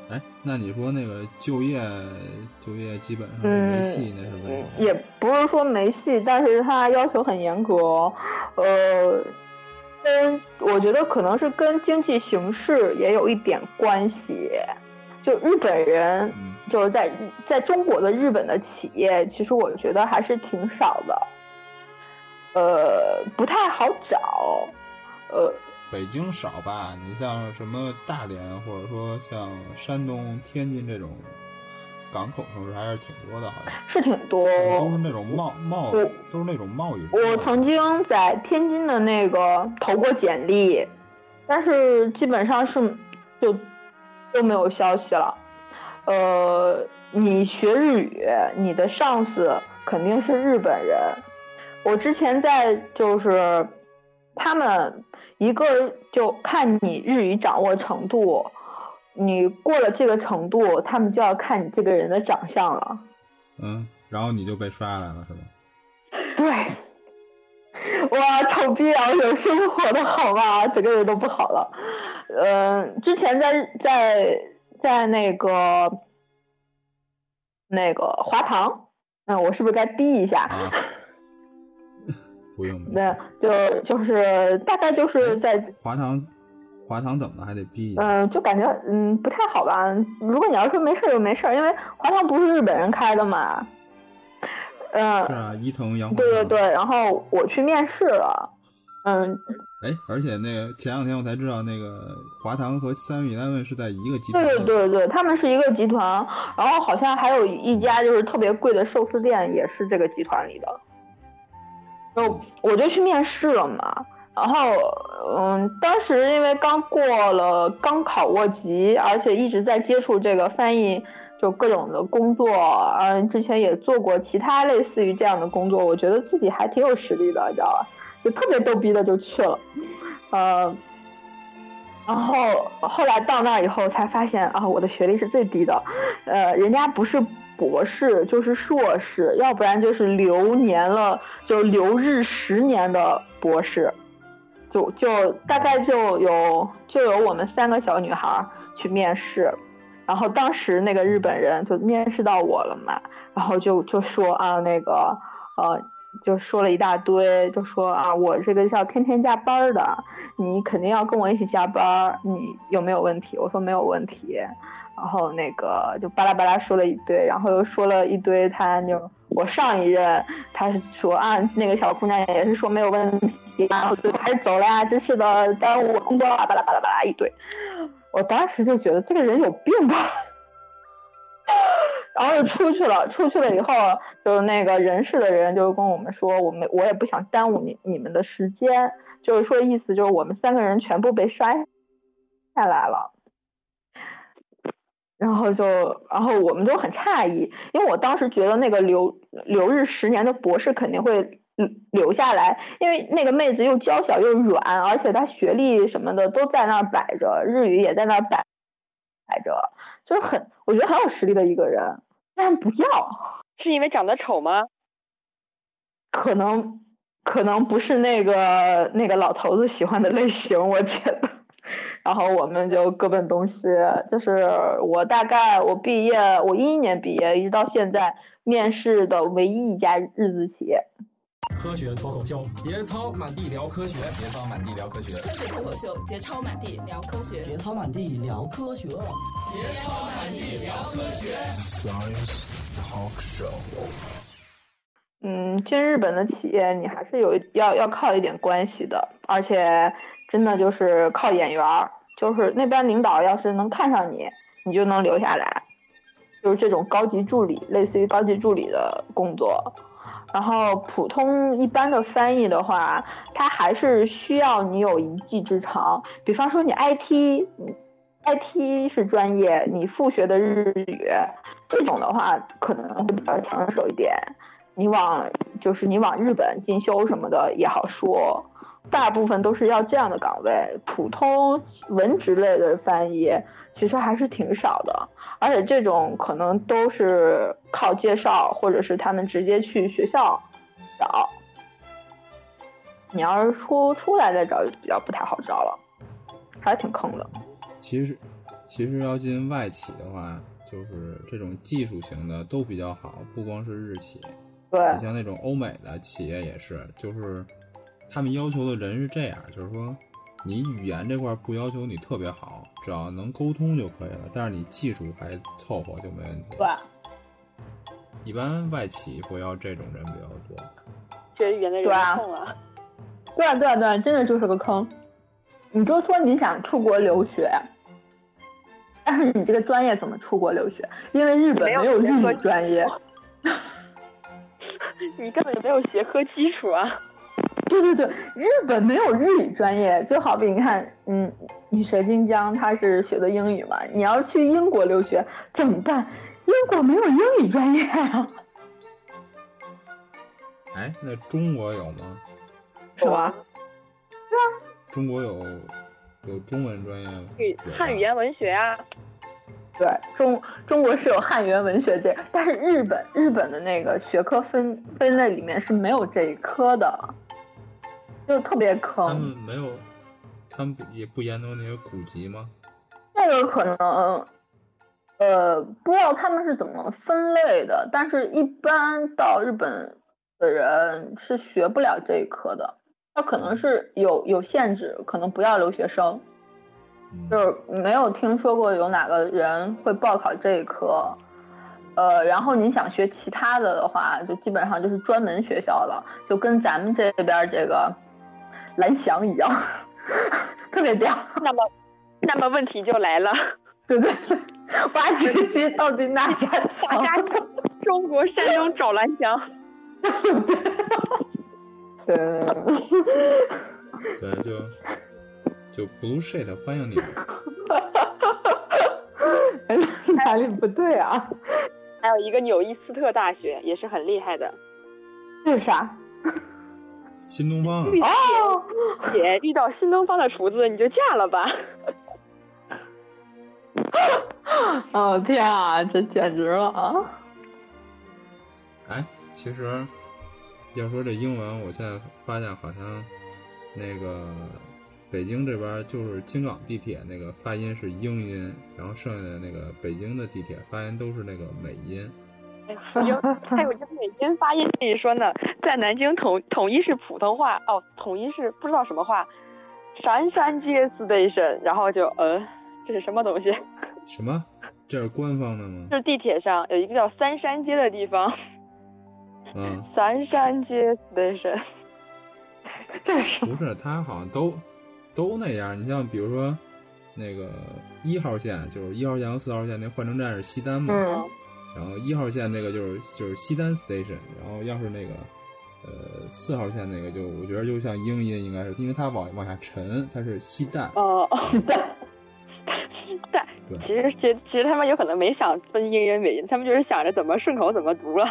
哎，那你说那个就业，就业基本上是没戏，那是为什么？也不是说没戏，但是他要求很严格，呃。跟我觉得可能是跟经济形势也有一点关系，就日本人就是在在中国的日本的企业，其实我觉得还是挺少的，呃，不太好找，呃，北京少吧？你像什么大连，或者说像山东、天津这种。港口城市还是挺多的，好像是挺多，都是那种贸贸，都是那种贸易。我曾经在天津的那个投过简历，但是基本上是就都没有消息了。呃，你学日语，你的上司肯定是日本人。我之前在就是他们一个就看你日语掌握程度。你过了这个程度，他们就要看你这个人的长相了。嗯，然后你就被刷下来了，是吧？对。哇，丑逼啊！有生活的好吗？整个人都不好了。嗯，之前在在在那个那个华堂，嗯，我是不是该逼一下？不用。那就就是大概就是在华堂。华堂怎么了？还得逼？嗯，就感觉嗯不太好吧。如果你要说没事就没事，因为华堂不是日本人开的嘛。嗯。是啊，伊藤洋华。对对对，然后我去面试了。嗯。哎，而且那个前两天我才知道，那个华堂和三元单位是在一个集团。对对对对，他们是一个集团，然后好像还有一家就是特别贵的寿司店，也是这个集团里的。就我就去面试了嘛。然后，嗯，当时因为刚过了刚考过级，而且一直在接触这个翻译，就各种的工作，嗯，之前也做过其他类似于这样的工作，我觉得自己还挺有实力的，你知道吧？就特别逗逼的就去了，呃，然后后来到那以后才发现啊，我的学历是最低的，呃，人家不是博士就是硕士，要不然就是留年了，就留日十年的博士。就就大概就有就有我们三个小女孩去面试，然后当时那个日本人就面试到我了嘛，然后就就说啊那个呃就说了一大堆，就说啊我这个是要天天加班的，你肯定要跟我一起加班，你有没有问题？我说没有问题，然后那个就巴拉巴拉说了一堆，然后又说了一堆他就我上一任他是说啊那个小姑娘也是说没有问题。然后就开始走了呀，真是的，耽误我工作了，巴拉巴拉巴拉一堆。我当时就觉得这个人有病吧，然后就出去了。出去了以后，就是那个人事的人就跟我们说，我们我也不想耽误你你们的时间，就是说意思就是我们三个人全部被刷下来了。然后就，然后我们都很诧异，因为我当时觉得那个留留日十年的博士肯定会。留下来，因为那个妹子又娇小又软，而且她学历什么的都在那儿摆着，日语也在那儿摆摆着，就是很，我觉得很有实力的一个人。但不要，是因为长得丑吗？可能，可能不是那个那个老头子喜欢的类型，我觉得。然后我们就各奔东西，就是我大概我毕业，我一一年毕业，一直到现在面试的唯一一家日资企业。科学脱口秀，节操满地聊科学，节操满地聊科学。科学脱口秀，节操满地聊科学，节操满地聊科学。节操满地聊科学。Science Talk Show。嗯，进日本的企业，你还是有要要靠一点关系的，而且真的就是靠眼缘儿，就是那边领导要是能看上你，你就能留下来，就是这种高级助理，类似于高级助理的工作。然后普通一般的翻译的话，它还是需要你有一技之长，比方说你 IT，IT 是专业，你复学的日语这种的话，可能会比较抢手一点。你往就是你往日本进修什么的也好说，大部分都是要这样的岗位。普通文职类的翻译其实还是挺少的，而且这种可能都是靠介绍，或者是他们直接去学校找。你要是出出来再找，就比较不太好找了，还是挺坑的。其实，其实要进外企的话，就是这种技术型的都比较好，不光是日企。对，你像那种欧美的企业也是，就是他们要求的人是这样，就是说你语言这块不要求你特别好，只要能沟通就可以了，但是你技术还凑合就没问题。对，一般外企会要这种人比较多。学语言的人坑啊！对啊，对啊，对啊，真的就是个坑。你就说你想出国留学，但是你这个专业怎么出国留学？因为日本没有日语专业。你根本就没有学科基础啊！对对对，日本没有日语专业，就好比你看，嗯，你水晶江他是学的英语嘛，你要去英国留学怎么办？英国没有英语专业啊！哎，那中国有吗？有啊，对啊，中国有有中文专业吗？汉语言文学啊。对中中国是有汉语言文学这，但是日本日本的那个学科分分类里面是没有这一科的，就特别坑。他们没有，他们也不研究那些古籍吗？这个可能，呃，不知道他们是怎么分类的，但是一般到日本的人是学不了这一科的，他可能是有有限制，可能不要留学生。就是没有听说过有哪个人会报考这一科，呃，然后你想学其他的的话，就基本上就是专门学校了，就跟咱们这边这个蓝翔一样，特别屌。那么，那么问题就来了，对对对，挖掘机到底哪家哪家中国山东找蓝翔？对，对，就。就 bullshit 欢迎你。哪里不对啊？还有一个纽伊斯特大学也是很厉害的。这是啥？新东方啊！哦，姐遇到新东方的厨子你就嫁了吧。哦天啊，这简直了啊！哎，其实要说这英文，我现在发现好像那个。北京这边就是京港地铁那个发音是英音，然后剩下的那个北京的地铁发音都是那个美音。哎呀，还有就美音发音跟你说呢，在南京统统一是普通话哦，统一是不知道什么话，三山街 station，然后就呃，这是什么东西？什么？这是官方的吗？就是地铁上有一个叫三山街的地方。嗯。三山街 station。这是不是？他好像都。都那样，你像比如说，那个一号线就是一号线和四号线那换乘站是西单嘛，嗯、然后一号线那个就是就是西单 station，然后要是那个呃四号线那个就我觉得就像英音应该是，因为它往往下沉，它是西单。哦哦，西单，西单。对，其实其其实他们有可能没想分英音美音，他们就是想着怎么顺口怎么读了。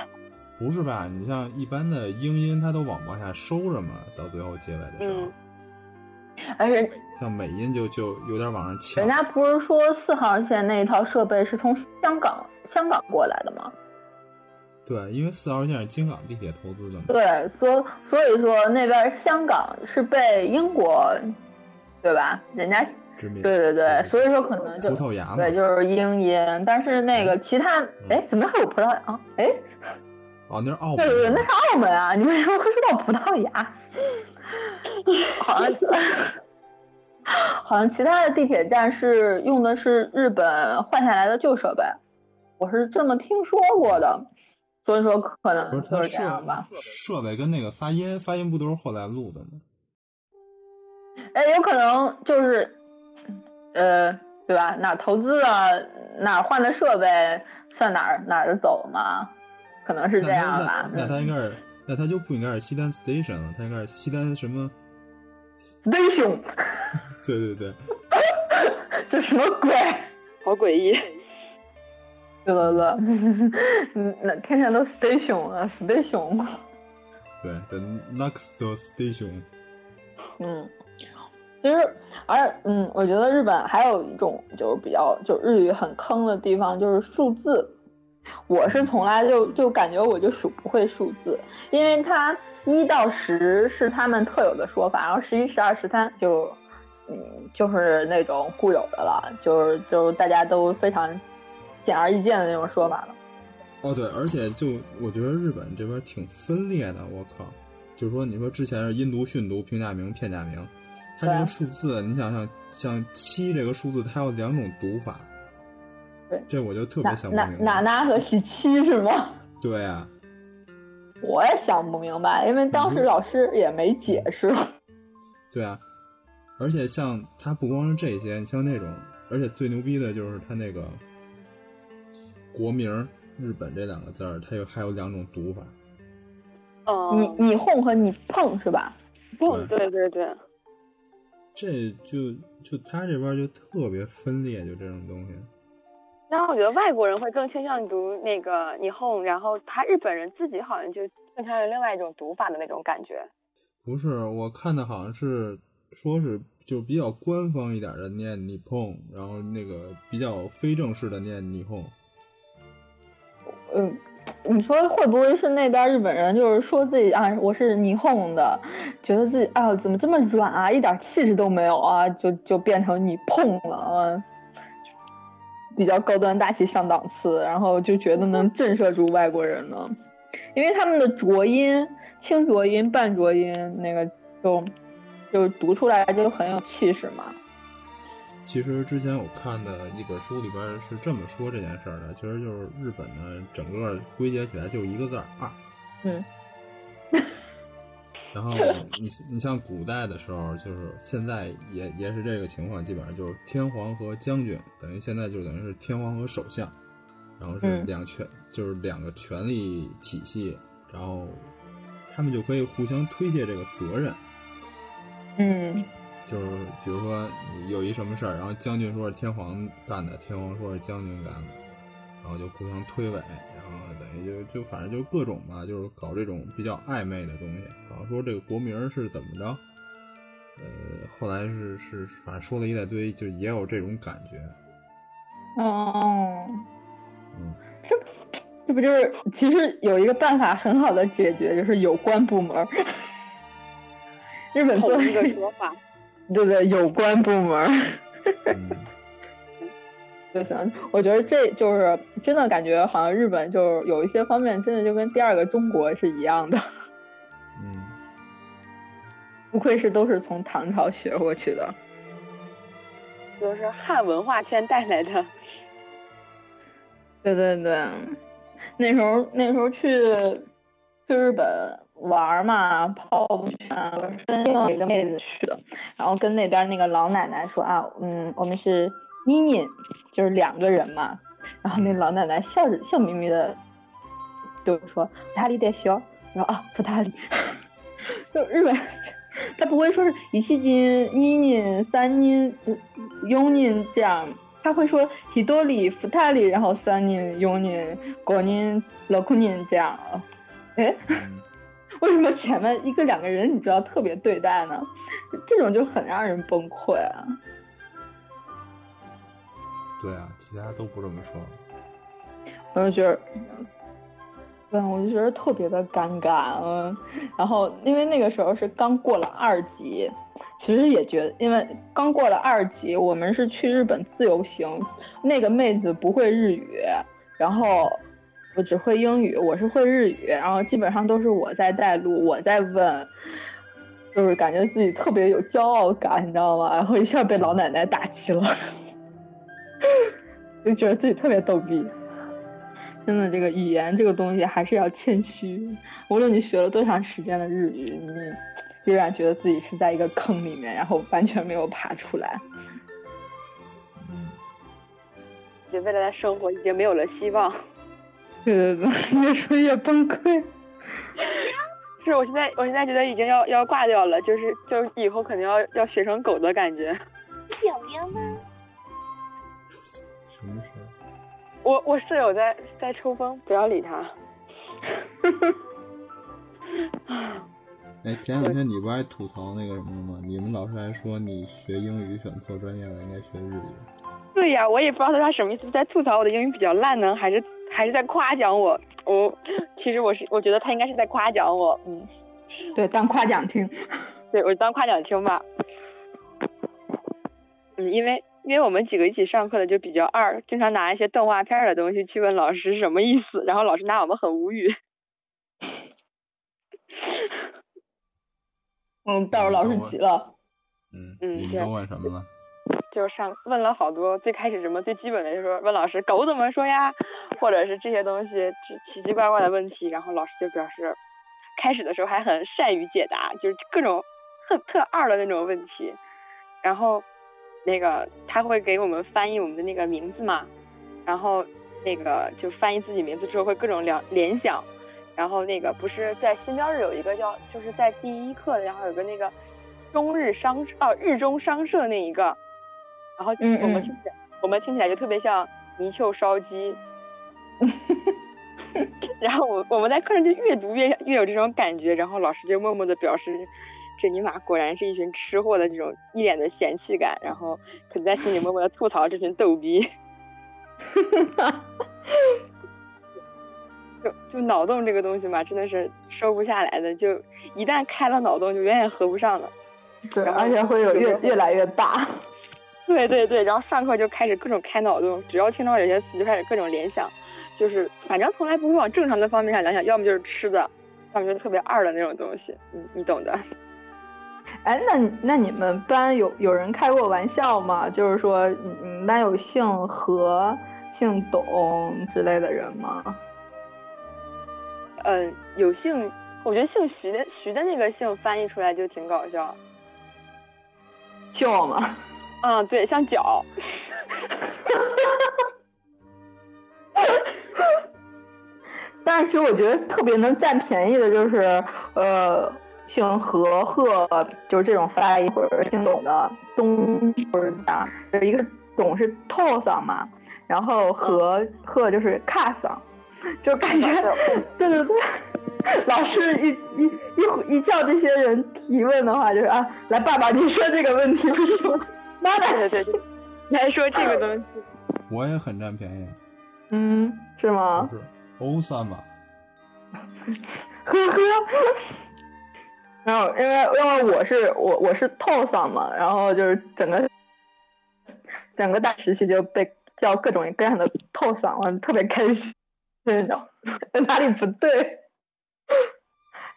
不是吧？你像一般的英音，它都往往下收着嘛，到最后结尾的时候。嗯而且像美音就就有点往上翘。人家不是说四号线那一套设备是从香港香港过来的吗？对，因为四号线是京港地铁投资的嘛。对，所所以说那边香港是被英国，对吧？人家殖民。对对对，所以说可能就葡萄牙嘛。对，就是英音，但是那个其他，哎，怎么还有葡萄牙啊？哎。哦，那是澳门。对对对，那是澳门啊！你为什么会说到葡萄牙？好像 好像其他的地铁站是用的是日本换下来的旧设备，我是这么听说过的，所以说可能不是它就是这样吧。设备跟那个发音，发音不都是后来录的吗？哎，有可能就是，呃，对吧？哪儿投资了，哪儿换的设备，算哪儿哪儿的走嘛，可能是这样吧。那他应该是，那他就不应该是西单 station 了，他应该是西单什么？station，对对对，这什么鬼？好诡异。对对对，嗯，那天天都 station 了，station。对，the next station。嗯，其实，而嗯，我觉得日本还有一种就是比较就日语很坑的地方，就是数字。我是从来就就感觉我就数不会数字，因为它一到十是他们特有的说法，然后十一、十二、十三就嗯就是那种固有的了，就是就大家都非常显而易见的那种说法了。哦，对，而且就我觉得日本这边挺分裂的，我靠，就是说你说之前是音读、训读、平假名、片假名，它这个数字，你想想，像七这个数字，它有两种读法。对，这我就特别想不明白。哪哪和十七是吗？对啊，我也想不明白，因为当时老师也没解释。对啊，而且像它不光是这些，你像那种，而且最牛逼的就是它那个国名“日本”这两个字儿，它有还有两种读法。哦，你你哄和你碰是吧？碰，对对对。这就就他这边就特别分裂，就这种东西。然后我觉得外国人会更倾向于读那个你哄，然后他日本人自己好像就更倾向于另外一种读法的那种感觉。不是，我看的好像是说是就比较官方一点的念你碰，然后那个比较非正式的念你哄。嗯，你说会不会是那边日本人就是说自己啊我是霓虹的，觉得自己啊怎么这么软啊，一点气势都没有啊，就就变成你碰了啊，比较高端大气上档次，然后就觉得能震慑住外国人呢，因为他们的浊音、轻浊音、半浊音那个就就读出来就很有气势嘛。其实之前我看的一本书里边是这么说这件事儿的，其实就是日本呢整个归结起来就是一个字儿二。嗯。然后你你像古代的时候，就是现在也也是这个情况，基本上就是天皇和将军，等于现在就等于是天皇和首相，然后是两权、嗯、就是两个权力体系，然后他们就可以互相推卸这个责任。嗯。就是比如说有一什么事儿，然后将军说是天皇干的，天皇说是将军干的，然后就互相推诿，然后等于就就反正就各种吧，就是搞这种比较暧昧的东西。好像说这个国名是怎么着，呃，后来是是反正说了一大堆，就也有这种感觉。哦，嗯，这这不就是其实有一个办法很好的解决，就是有关部门。日本做一个说法。对对，有关部门。嗯、就行，我觉得这就是真的感觉，好像日本就是有一些方面真的就跟第二个中国是一样的。嗯。不愧是都是从唐朝学过去的。就是汉文化圈带来的。对对对，那时候那时候去去日本。玩嘛，泡温泉，跟另外一个妹子去的，然后跟那边那个老奶奶说啊，嗯，我们是妮妮，就是两个人嘛，然后那老奶奶笑着笑眯眯的对我说，普塔里得修，然后啊，普塔里，就日本，他不会说是一西金、妮妮、三妮、永妮这样，他会说喜多里、福塔里，然后三妮、永妮、国妮、老库妮这样，哎。为什么前面一个两个人你知道特别对待呢？这种就很让人崩溃啊！对啊，其他都不这么说。我就觉得，嗯，我就觉得特别的尴尬，嗯。然后因为那个时候是刚过了二级，其实也觉得，因为刚过了二级，我们是去日本自由行，那个妹子不会日语，然后。我只会英语，我是会日语，然后基本上都是我在带路，我在问，就是感觉自己特别有骄傲感，你知道吗？然后一下被老奶奶打击了，就觉得自己特别逗逼。真的，这个语言这个东西还是要谦虚。无论你学了多长时间的日语，你依然觉得自己是在一个坑里面，然后完全没有爬出来。对未来的生活已经没有了希望。对对对，越说越崩溃。是我现在，我现在觉得已经要要挂掉了，就是就是以后肯定要要学成狗的感觉。有喵吗？什么事？我我室友在在抽风，不要理他。哎，前两天你不还吐槽那个什么吗？你们老师还说你学英语选错专业了，应该学日语。对呀，我也不知道他什么意思，在吐槽我的英语比较烂呢，还是还是在夸奖我？我其实我是我觉得他应该是在夸奖我，嗯，对，当夸奖听，对我当夸奖听吧。嗯，因为因为我们几个一起上课的就比较二，经常拿一些动画片的东西去问老师是什么意思，然后老师拿我们很无语。嗯，到时候老师急了。嗯嗯，你们都问什么了？就上问了好多，最开始什么最基本的，就是问老师狗怎么说呀，或者是这些东西奇奇怪怪的问题，然后老师就表示，开始的时候还很善于解答，就是各种特特二的那种问题，然后那个他会给我们翻译我们的那个名字嘛，然后那个就翻译自己名字之后会各种联联想，然后那个不是在新标日有一个叫就是在第一课，然后有个那个中日商哦日中商社那一个。然后我们听起来，我们听起来就特别像泥鳅烧鸡。然后我我们在课上就越读越越有这种感觉，然后老师就默默的表示，这尼玛果然是一群吃货的这种一脸的嫌弃感，然后可能在心里默默的吐槽这群逗逼。就就脑洞这个东西嘛，真的是收不下来的，就一旦开了脑洞，就远远合不上了。对，而且会有越越来越大。对对对，然后上课就开始各种开脑洞，只要听到有些词就开始各种联想，就是反正从来不会往正常的方面上联想，要么就是吃的，要么就是特别二的那种东西，你，你懂的。哎，那那你们班有有人开过玩笑吗？就是说，你们班有姓何、姓董之类的人吗？嗯，有姓，我觉得姓徐的徐的那个姓翻译出来就挺搞笑。笑吗？嗯，对，像脚。但是其实我觉得特别能占便宜的就是呃，姓何贺，就是这种发音，或者姓董的东或者啥，有一个董是透嗓嘛，然后何贺就是卡嗓，就感觉对对对，老师一一一一叫这些人提问的话，就是啊，来爸爸，你说这个问题为什么？妈的，对对对，你还说这个东西，我也很占便宜。嗯，是吗？是欧算吧。呵呵。然后因为因为我是我我是透嗓嘛，然后就是整个整个大时期就被叫各种各样的透嗓，我特别开心，那种哪里不对？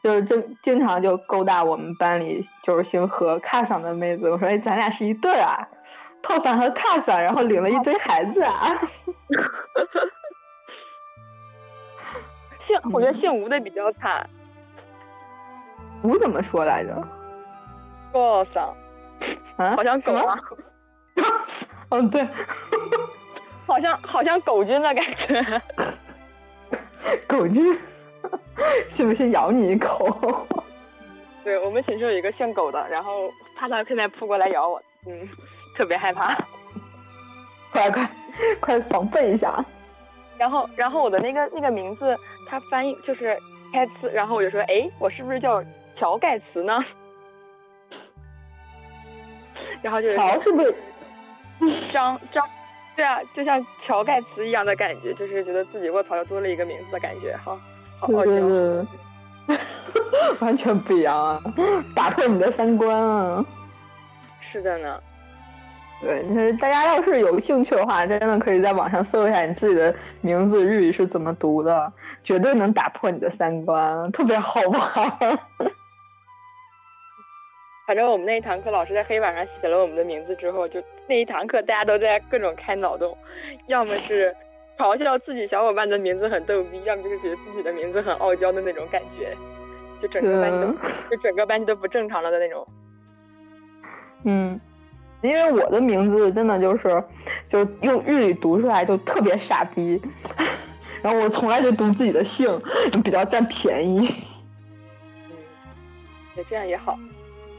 就是经经常就勾搭我们班里就是姓何卡桑的妹子，我说哎咱俩是一对啊，套伞和卡桑，然后领了一堆孩子啊。姓我觉得姓吴的比较惨。吴怎么说来着？狗嗓。啊？好像狗啊。嗯，对。好像好像狗君的感觉。狗君。信不信咬你一口？对我们寝室有一个姓狗的，然后怕他现在扑过来咬我，嗯，特别害怕。快快快防备一下！然后然后我的那个那个名字，它翻译就是盖茨，然后我就说，哎，我是不是叫乔盖茨呢？然后就乔是不是张张？对啊，就像乔盖茨一样的感觉，就是觉得自己卧槽又多了一个名字的感觉，哈。对对对，完全不一样啊！打破你的三观啊！是的呢。对，就是大家要是有兴趣的话，真的可以在网上搜一下你自己的名字日语是怎么读的，绝对能打破你的三观，特别好玩。反正我们那一堂课，老师在黑板上写了我们的名字之后，就那一堂课大家都在各种开脑洞，要么是嘲笑自己小伙伴的名字很逗逼，要么就是觉得自己的名字很傲娇的那种感觉，就整个班级都就整个班级都不正常了的那种。嗯，因为我的名字真的就是，就用日语读出来就特别傻逼，然后我从来就读自己的姓，比较占便宜。嗯，对，这样也好。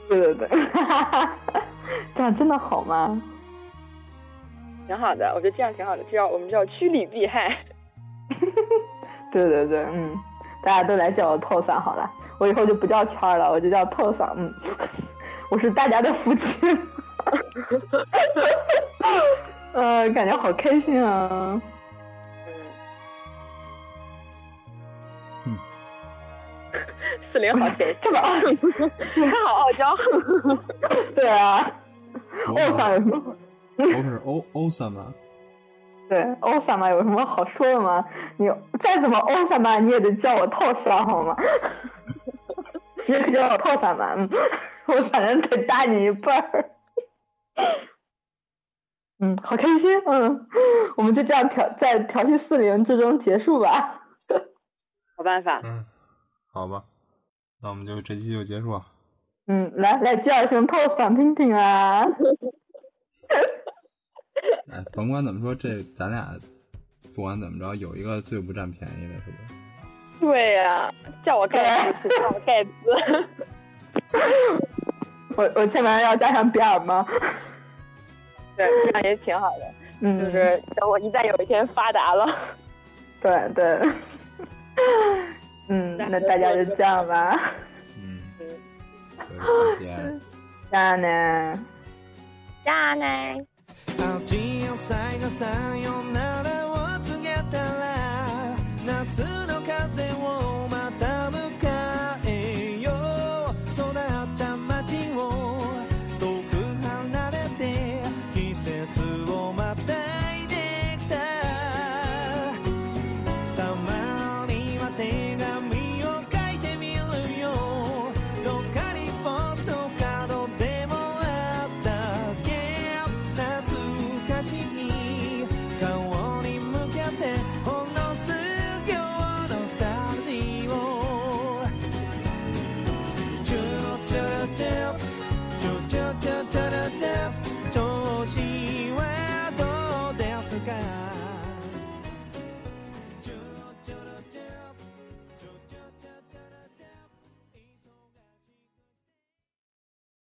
对对对，这样真的好吗？挺好的，我觉得这样挺好的，这样我们叫趋利避害。对对对，嗯，大家都来叫我透嗓好了，我以后就不叫圈儿了，我就叫透嗓，嗯，我是大家的福气。呃，感觉好开心啊！嗯，四零好甜，这么他好傲娇。对啊，欧桑有什么？我可是欧 欧桑嘛。对，欧桑嘛有什么好说的吗？你再怎么欧桑嘛，你也得叫我透桑好吗？你也可以叫我透桑嘛，嗯，我反正得大你一半儿。嗯，好开心，嗯，我们就这样调在调戏四零之中结束吧。好办法。嗯，好吧，那我们就这期就结束。嗯，来来叫一声透嗓听听啊！哎，甭管怎么说，这咱俩不管怎么着，有一个最不占便宜的，是不？对呀、啊，叫我盖茨，叫我盖茨。我我前面要加上比尔吗？对，这样也挺好的。嗯，就是等我一旦有一天发达了。对对。嗯，那大家就这样吧。嗯。嗯。再见。加呢。肝心よ最後さよならを告げたら夏の風を